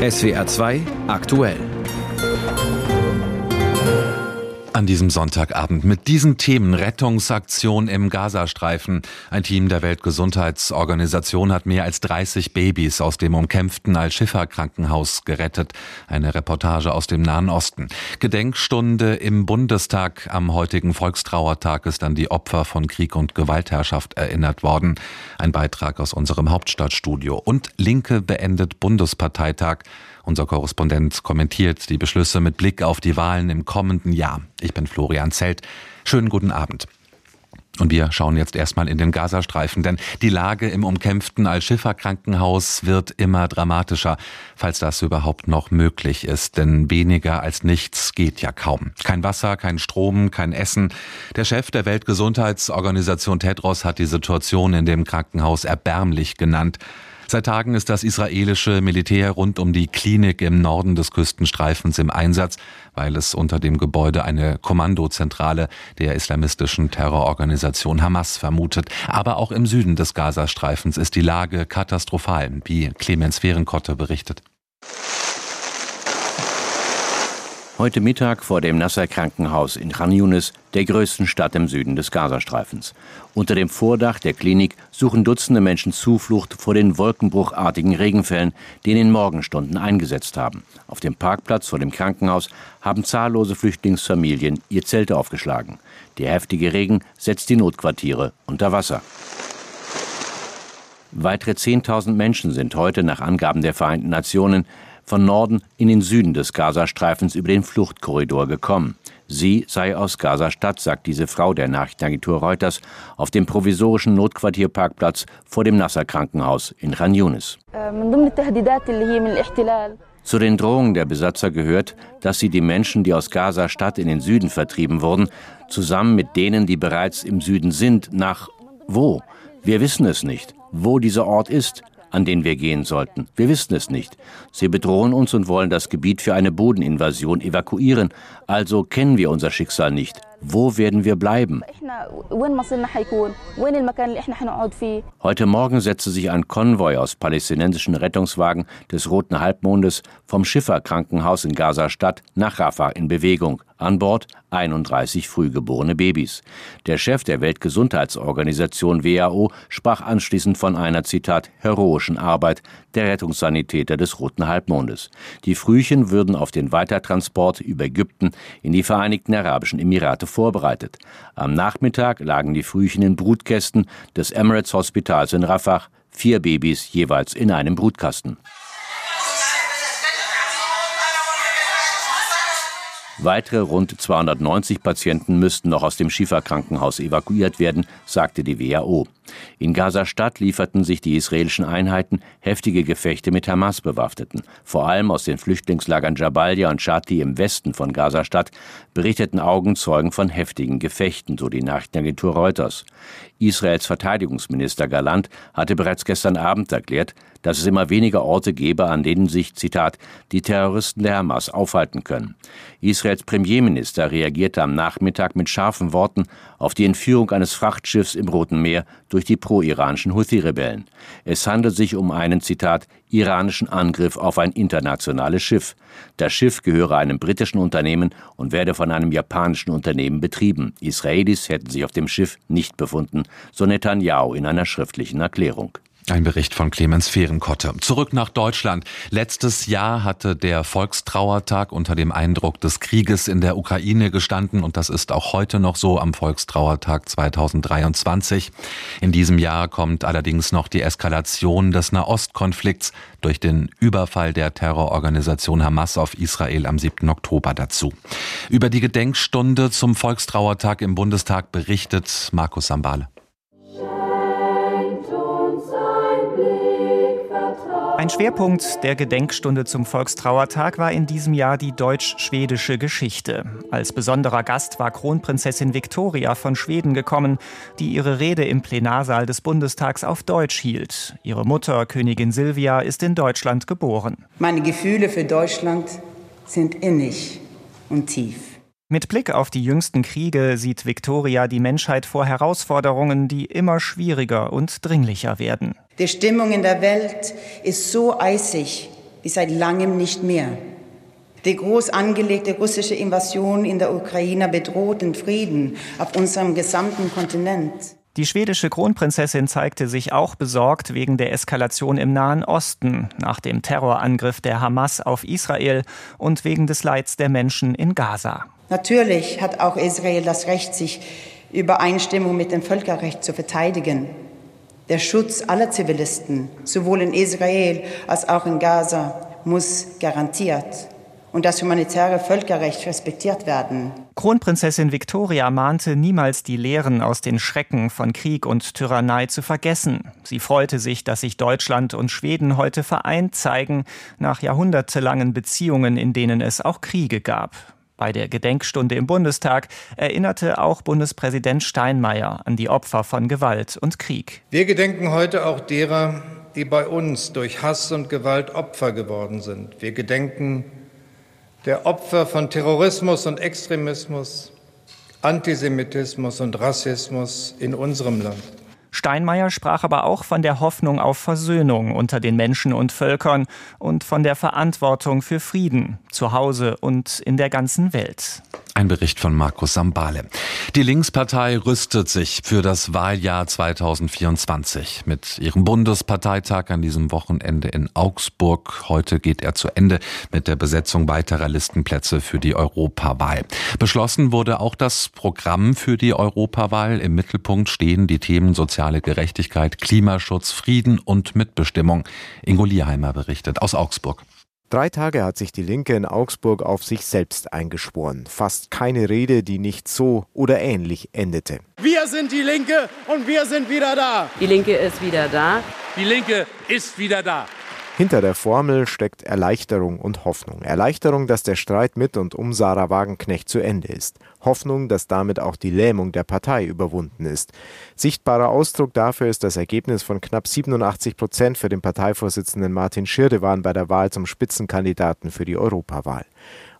SWR 2 aktuell. An diesem Sonntagabend mit diesen Themen Rettungsaktion im Gazastreifen. Ein Team der Weltgesundheitsorganisation hat mehr als 30 Babys aus dem umkämpften Al-Shifa-Krankenhaus gerettet. Eine Reportage aus dem Nahen Osten. Gedenkstunde im Bundestag. Am heutigen Volkstrauertag ist an die Opfer von Krieg und Gewaltherrschaft erinnert worden. Ein Beitrag aus unserem Hauptstadtstudio. Und Linke beendet Bundesparteitag. Unser Korrespondent kommentiert die Beschlüsse mit Blick auf die Wahlen im kommenden Jahr. Ich bin Florian Zelt. Schönen guten Abend. Und wir schauen jetzt erstmal in den Gazastreifen, denn die Lage im umkämpften Al-Shifa-Krankenhaus wird immer dramatischer, falls das überhaupt noch möglich ist, denn weniger als nichts geht ja kaum. Kein Wasser, kein Strom, kein Essen. Der Chef der Weltgesundheitsorganisation Tedros hat die Situation in dem Krankenhaus erbärmlich genannt. Seit Tagen ist das israelische Militär rund um die Klinik im Norden des Küstenstreifens im Einsatz, weil es unter dem Gebäude eine Kommandozentrale der islamistischen Terrororganisation Hamas vermutet. Aber auch im Süden des Gazastreifens ist die Lage katastrophal, wie Clemens Fehrenkotte berichtet. Heute Mittag vor dem Nasser Krankenhaus in Khan Yunis, der größten Stadt im Süden des Gazastreifens. Unter dem Vordach der Klinik suchen Dutzende Menschen Zuflucht vor den wolkenbruchartigen Regenfällen, die in den Morgenstunden eingesetzt haben. Auf dem Parkplatz vor dem Krankenhaus haben zahllose Flüchtlingsfamilien ihr Zelt aufgeschlagen. Der heftige Regen setzt die Notquartiere unter Wasser. Weitere 10.000 Menschen sind heute nach Angaben der Vereinten Nationen von Norden in den Süden des Gazastreifens über den Fluchtkorridor gekommen. Sie sei aus Gaza-Stadt, sagt diese Frau der Nachrichtenagentur Reuters, auf dem provisorischen Notquartierparkplatz vor dem Nasser-Krankenhaus in Khan Yunis. Zu den Drohungen der Besatzer gehört, dass sie die Menschen, die aus Gaza-Stadt in den Süden vertrieben wurden, zusammen mit denen, die bereits im Süden sind, nach wo? Wir wissen es nicht, wo dieser Ort ist an den wir gehen sollten. Wir wissen es nicht. Sie bedrohen uns und wollen das Gebiet für eine Bodeninvasion evakuieren. Also kennen wir unser Schicksal nicht. Wo werden wir bleiben? Heute Morgen setzte sich ein Konvoi aus palästinensischen Rettungswagen des Roten Halbmondes vom Schifferkrankenhaus in Gaza-Stadt nach Rafah in Bewegung. An Bord 31 frühgeborene Babys. Der Chef der Weltgesundheitsorganisation WHO sprach anschließend von einer, Zitat, heroischen Arbeit der Rettungssanitäter des Roten Halbmondes. Die Frühchen würden auf den Weitertransport über Ägypten in die Vereinigten Arabischen Emirate vorbereitet. Am Nachmittag lagen die Frühchen in Brutkästen des Emirates Hospitals in Rafah, vier Babys jeweils in einem Brutkasten. Weitere rund 290 Patienten müssten noch aus dem Schifa-Krankenhaus evakuiert werden, sagte die WHO. In Gaza-Stadt lieferten sich die israelischen Einheiten heftige Gefechte mit Hamas-Bewaffneten. Vor allem aus den Flüchtlingslagern Jabalia und Shati im Westen von Gaza-Stadt berichteten Augenzeugen von heftigen Gefechten, so die Nachrichtenagentur Reuters. Israels Verteidigungsminister Galant hatte bereits gestern Abend erklärt, dass es immer weniger Orte gebe, an denen sich, Zitat, die Terroristen der Hamas aufhalten können. Israels Premierminister reagierte am Nachmittag mit scharfen Worten auf die Entführung eines Frachtschiffs im Roten Meer durch die pro-iranischen Houthi-Rebellen. Es handelt sich um einen, Zitat, iranischen Angriff auf ein internationales Schiff. Das Schiff gehöre einem britischen Unternehmen und werde von einem japanischen Unternehmen betrieben. Israelis hätten sich auf dem Schiff nicht befunden, so Netanyahu in einer schriftlichen Erklärung. Ein Bericht von Clemens Fehrenkotte. Zurück nach Deutschland. Letztes Jahr hatte der Volkstrauertag unter dem Eindruck des Krieges in der Ukraine gestanden und das ist auch heute noch so am Volkstrauertag 2023. In diesem Jahr kommt allerdings noch die Eskalation des Nahostkonflikts durch den Überfall der Terrororganisation Hamas auf Israel am 7. Oktober dazu. Über die Gedenkstunde zum Volkstrauertag im Bundestag berichtet Markus Sambale. Ein Schwerpunkt der Gedenkstunde zum Volkstrauertag war in diesem Jahr die deutsch-schwedische Geschichte. Als besonderer Gast war Kronprinzessin Viktoria von Schweden gekommen, die ihre Rede im Plenarsaal des Bundestags auf Deutsch hielt. Ihre Mutter, Königin Silvia, ist in Deutschland geboren. Meine Gefühle für Deutschland sind innig und tief. Mit Blick auf die jüngsten Kriege sieht Viktoria die Menschheit vor Herausforderungen, die immer schwieriger und dringlicher werden. Die Stimmung in der Welt ist so eisig wie seit langem nicht mehr. Die groß angelegte russische Invasion in der Ukraine bedroht den Frieden auf unserem gesamten Kontinent. Die schwedische Kronprinzessin zeigte sich auch besorgt wegen der Eskalation im Nahen Osten nach dem Terrorangriff der Hamas auf Israel und wegen des Leids der Menschen in Gaza. Natürlich hat auch Israel das Recht, sich Übereinstimmung mit dem Völkerrecht zu verteidigen. Der Schutz aller Zivilisten, sowohl in Israel als auch in Gaza, muss garantiert und das humanitäre Völkerrecht respektiert werden. Kronprinzessin Victoria mahnte niemals die Lehren aus den Schrecken von Krieg und Tyrannei zu vergessen. Sie freute sich, dass sich Deutschland und Schweden heute vereint zeigen, nach jahrhundertelangen Beziehungen, in denen es auch Kriege gab. Bei der Gedenkstunde im Bundestag erinnerte auch Bundespräsident Steinmeier an die Opfer von Gewalt und Krieg. Wir gedenken heute auch derer, die bei uns durch Hass und Gewalt Opfer geworden sind. Wir gedenken der Opfer von Terrorismus und Extremismus, Antisemitismus und Rassismus in unserem Land. Steinmeier sprach aber auch von der Hoffnung auf Versöhnung unter den Menschen und Völkern und von der Verantwortung für Frieden zu Hause und in der ganzen Welt. Ein Bericht von Markus Sambale. Die Linkspartei rüstet sich für das Wahljahr 2024 mit ihrem Bundesparteitag an diesem Wochenende in Augsburg. Heute geht er zu Ende mit der Besetzung weiterer Listenplätze für die Europawahl. Beschlossen wurde auch das Programm für die Europawahl. Im Mittelpunkt stehen die Themen soziale Gerechtigkeit, Klimaschutz, Frieden und Mitbestimmung. Ingo Lierheimer berichtet aus Augsburg. Drei Tage hat sich die Linke in Augsburg auf sich selbst eingeschworen. Fast keine Rede, die nicht so oder ähnlich endete. Wir sind die Linke und wir sind wieder da. Die Linke ist wieder da. Die Linke ist wieder da. Hinter der Formel steckt Erleichterung und Hoffnung. Erleichterung, dass der Streit mit und um Sarah Wagenknecht zu Ende ist. Hoffnung, dass damit auch die Lähmung der Partei überwunden ist. Sichtbarer Ausdruck dafür ist das Ergebnis von knapp 87 Prozent für den Parteivorsitzenden Martin Schirdewan bei der Wahl zum Spitzenkandidaten für die Europawahl.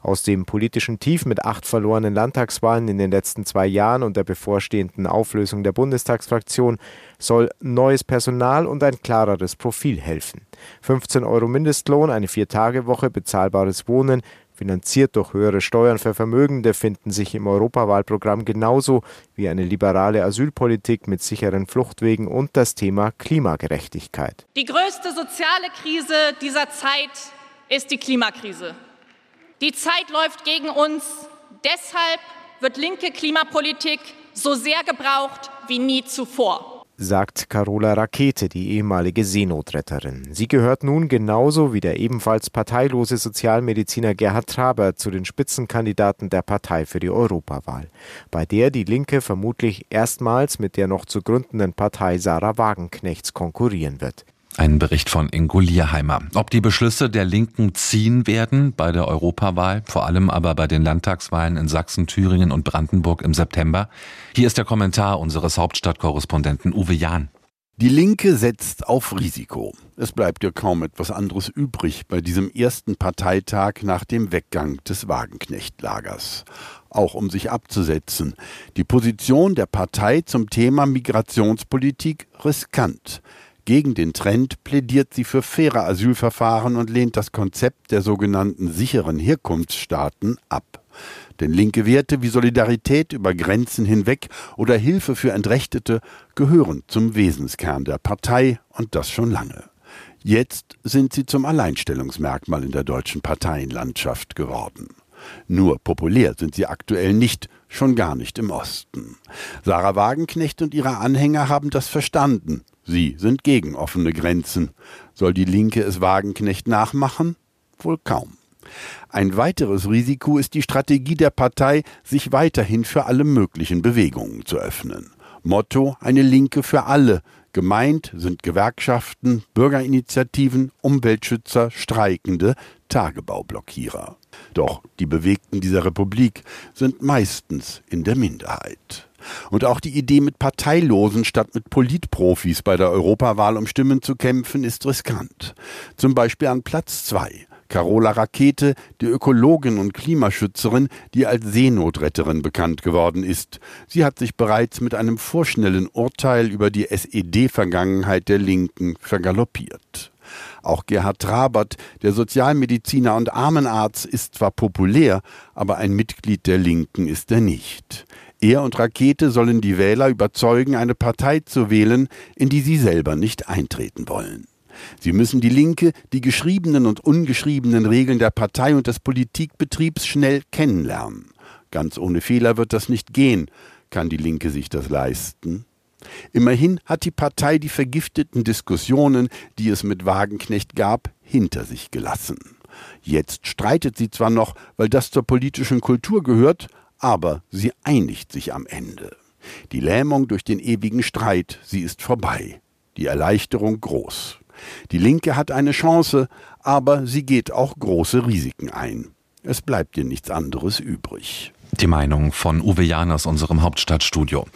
Aus dem politischen Tief mit acht verlorenen Landtagswahlen in den letzten zwei Jahren und der bevorstehenden Auflösung der Bundestagsfraktion soll neues Personal und ein klareres Profil helfen. 15 Euro Mindestlohn, eine Vier-Tage-Woche, bezahlbares Wohnen, finanziert durch höhere Steuern für Vermögende, finden sich im Europawahlprogramm genauso wie eine liberale Asylpolitik mit sicheren Fluchtwegen und das Thema Klimagerechtigkeit. Die größte soziale Krise dieser Zeit ist die Klimakrise. Die Zeit läuft gegen uns. Deshalb wird linke Klimapolitik so sehr gebraucht wie nie zuvor sagt Carola Rakete, die ehemalige Seenotretterin. Sie gehört nun genauso wie der ebenfalls parteilose Sozialmediziner Gerhard Traber zu den Spitzenkandidaten der Partei für die Europawahl, bei der die Linke vermutlich erstmals mit der noch zu gründenden Partei Sarah Wagenknechts konkurrieren wird. Ein Bericht von Ingo Lierheimer. Ob die Beschlüsse der Linken ziehen werden bei der Europawahl, vor allem aber bei den Landtagswahlen in Sachsen, Thüringen und Brandenburg im September? Hier ist der Kommentar unseres Hauptstadtkorrespondenten Uwe Jahn. Die Linke setzt auf Risiko. Es bleibt ja kaum etwas anderes übrig bei diesem ersten Parteitag nach dem Weggang des Wagenknecht-Lagers. Auch um sich abzusetzen. Die Position der Partei zum Thema Migrationspolitik riskant. Gegen den Trend plädiert sie für faire Asylverfahren und lehnt das Konzept der sogenannten sicheren Herkunftsstaaten ab. Denn linke Werte wie Solidarität über Grenzen hinweg oder Hilfe für Entrechtete gehören zum Wesenskern der Partei und das schon lange. Jetzt sind sie zum Alleinstellungsmerkmal in der deutschen Parteienlandschaft geworden. Nur populär sind sie aktuell nicht, schon gar nicht im Osten. Sarah Wagenknecht und ihre Anhänger haben das verstanden. Sie sind gegen offene Grenzen. Soll die Linke es Wagenknecht nachmachen? Wohl kaum. Ein weiteres Risiko ist die Strategie der Partei, sich weiterhin für alle möglichen Bewegungen zu öffnen. Motto eine Linke für alle. Gemeint sind Gewerkschaften, Bürgerinitiativen, Umweltschützer, Streikende, Tagebaublockierer. Doch die Bewegten dieser Republik sind meistens in der Minderheit. Und auch die Idee, mit Parteilosen statt mit Politprofis bei der Europawahl um Stimmen zu kämpfen, ist riskant. Zum Beispiel an Platz zwei Carola Rakete, die Ökologin und Klimaschützerin, die als Seenotretterin bekannt geworden ist. Sie hat sich bereits mit einem vorschnellen Urteil über die SED-Vergangenheit der Linken vergaloppiert. Auch Gerhard Trabert, der Sozialmediziner und Armenarzt, ist zwar populär, aber ein Mitglied der Linken ist er nicht. Er und Rakete sollen die Wähler überzeugen, eine Partei zu wählen, in die sie selber nicht eintreten wollen. Sie müssen die Linke, die geschriebenen und ungeschriebenen Regeln der Partei und des Politikbetriebs schnell kennenlernen. Ganz ohne Fehler wird das nicht gehen. Kann die Linke sich das leisten? Immerhin hat die Partei die vergifteten Diskussionen, die es mit Wagenknecht gab, hinter sich gelassen. Jetzt streitet sie zwar noch, weil das zur politischen Kultur gehört, aber sie einigt sich am Ende. Die Lähmung durch den ewigen Streit, sie ist vorbei. Die Erleichterung groß. Die Linke hat eine Chance, aber sie geht auch große Risiken ein. Es bleibt ihr nichts anderes übrig. Die Meinung von Uwe Jahn aus unserem Hauptstadtstudio.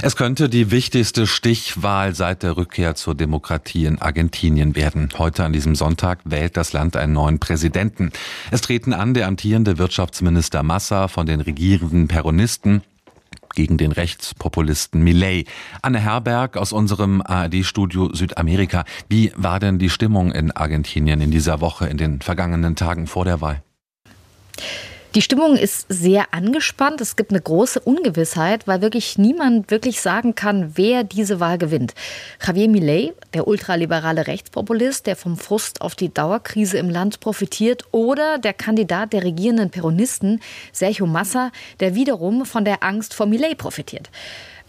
Es könnte die wichtigste Stichwahl seit der Rückkehr zur Demokratie in Argentinien werden. Heute an diesem Sonntag wählt das Land einen neuen Präsidenten. Es treten an der amtierende Wirtschaftsminister Massa von den regierenden Peronisten gegen den Rechtspopulisten Millet. Anne Herberg aus unserem ARD-Studio Südamerika. Wie war denn die Stimmung in Argentinien in dieser Woche, in den vergangenen Tagen vor der Wahl? Die Stimmung ist sehr angespannt. Es gibt eine große Ungewissheit, weil wirklich niemand wirklich sagen kann, wer diese Wahl gewinnt. Javier Milei, der ultraliberale Rechtspopulist, der vom Frust auf die Dauerkrise im Land profitiert, oder der Kandidat der regierenden Peronisten, Sergio Massa, der wiederum von der Angst vor Milei profitiert.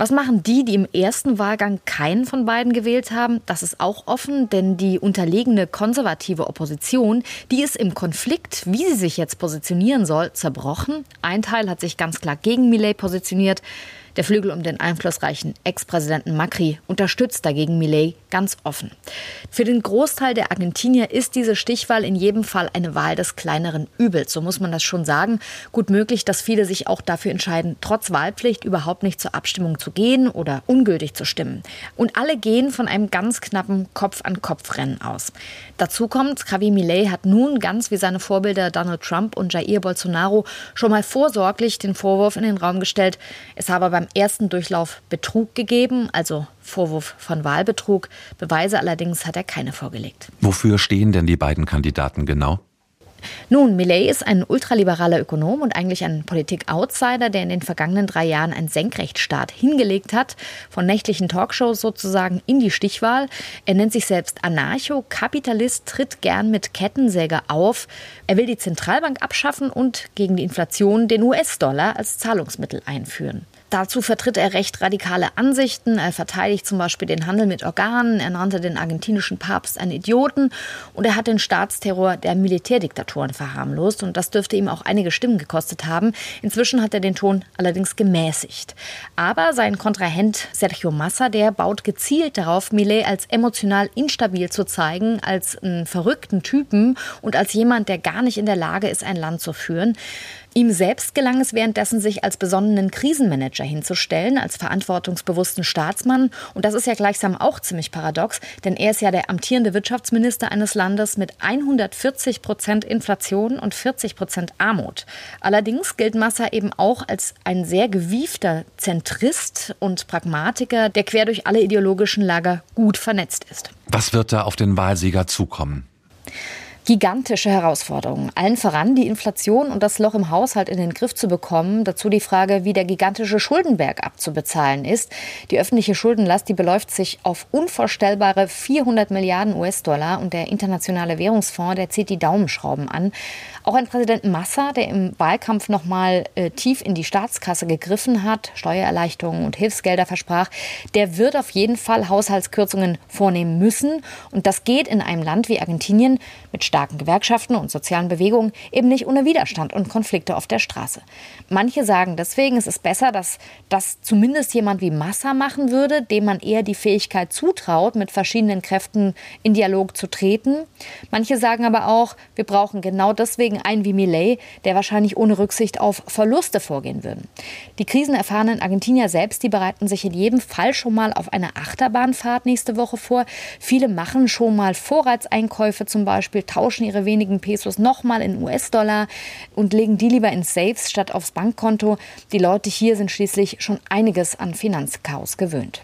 Was machen die, die im ersten Wahlgang keinen von beiden gewählt haben? Das ist auch offen, denn die unterlegene konservative Opposition, die ist im Konflikt, wie sie sich jetzt positionieren soll, zerbrochen. Ein Teil hat sich ganz klar gegen Millet positioniert. Der Flügel um den einflussreichen Ex-Präsidenten Macri unterstützt dagegen Millet ganz offen. Für den Großteil der Argentinier ist diese Stichwahl in jedem Fall eine Wahl des kleineren Übels. So muss man das schon sagen. Gut möglich, dass viele sich auch dafür entscheiden, trotz Wahlpflicht überhaupt nicht zur Abstimmung zu gehen oder ungültig zu stimmen. Und alle gehen von einem ganz knappen Kopf-an-Kopf-Rennen aus. Dazu kommt, Javier Millet hat nun, ganz wie seine Vorbilder Donald Trump und Jair Bolsonaro, schon mal vorsorglich den Vorwurf in den Raum gestellt, es habe beim ersten Durchlauf Betrug gegeben, also Vorwurf von Wahlbetrug. Beweise allerdings hat er keine vorgelegt. Wofür stehen denn die beiden Kandidaten genau? Nun, Millet ist ein ultraliberaler Ökonom und eigentlich ein Politik-Outsider, der in den vergangenen drei Jahren einen Senkrechtsstaat hingelegt hat, von nächtlichen Talkshows sozusagen in die Stichwahl. Er nennt sich selbst Anarcho-Kapitalist, tritt gern mit Kettensäge auf. Er will die Zentralbank abschaffen und gegen die Inflation den US-Dollar als Zahlungsmittel einführen. Dazu vertritt er recht radikale Ansichten. Er verteidigt zum Beispiel den Handel mit Organen. Er nannte den argentinischen Papst einen Idioten. Und er hat den Staatsterror der Militärdiktaturen verharmlost. Und das dürfte ihm auch einige Stimmen gekostet haben. Inzwischen hat er den Ton allerdings gemäßigt. Aber sein Kontrahent Sergio Massa, der baut gezielt darauf, Millet als emotional instabil zu zeigen, als einen verrückten Typen und als jemand, der gar nicht in der Lage ist, ein Land zu führen. Ihm selbst gelang es währenddessen, sich als besonnenen Krisenmanager hinzustellen, als verantwortungsbewussten Staatsmann. Und das ist ja gleichsam auch ziemlich paradox, denn er ist ja der amtierende Wirtschaftsminister eines Landes mit 140 Prozent Inflation und 40 Prozent Armut. Allerdings gilt Massa eben auch als ein sehr gewiefter Zentrist und Pragmatiker, der quer durch alle ideologischen Lager gut vernetzt ist. Was wird da auf den Wahlsieger zukommen? Gigantische Herausforderungen. Allen voran die Inflation und das Loch im Haushalt in den Griff zu bekommen. Dazu die Frage, wie der gigantische Schuldenberg abzubezahlen ist. Die öffentliche Schuldenlast, die beläuft sich auf unvorstellbare 400 Milliarden US-Dollar und der internationale Währungsfonds, der zieht die Daumenschrauben an. Auch ein Präsident Massa, der im Wahlkampf noch mal äh, tief in die Staatskasse gegriffen hat, Steuererleichterungen und Hilfsgelder versprach, der wird auf jeden Fall Haushaltskürzungen vornehmen müssen. Und das geht in einem Land wie Argentinien mit starken Gewerkschaften und sozialen Bewegungen eben nicht ohne Widerstand und Konflikte auf der Straße. Manche sagen deswegen, es ist besser, dass das zumindest jemand wie Massa machen würde, dem man eher die Fähigkeit zutraut, mit verschiedenen Kräften in Dialog zu treten. Manche sagen aber auch, wir brauchen genau deswegen einen wie Millet, der wahrscheinlich ohne Rücksicht auf Verluste vorgehen würde. Die krisenerfahrenen Argentinier selbst, die bereiten sich in jedem Fall schon mal auf eine Achterbahnfahrt nächste Woche vor. Viele machen schon mal Vorratseinkäufe zum Beispiel, tauschen ihre wenigen Pesos nochmal in US-Dollar und legen die lieber in Safes statt aufs Bankkonto. Die Leute hier sind schließlich schon einiges an Finanzchaos gewöhnt.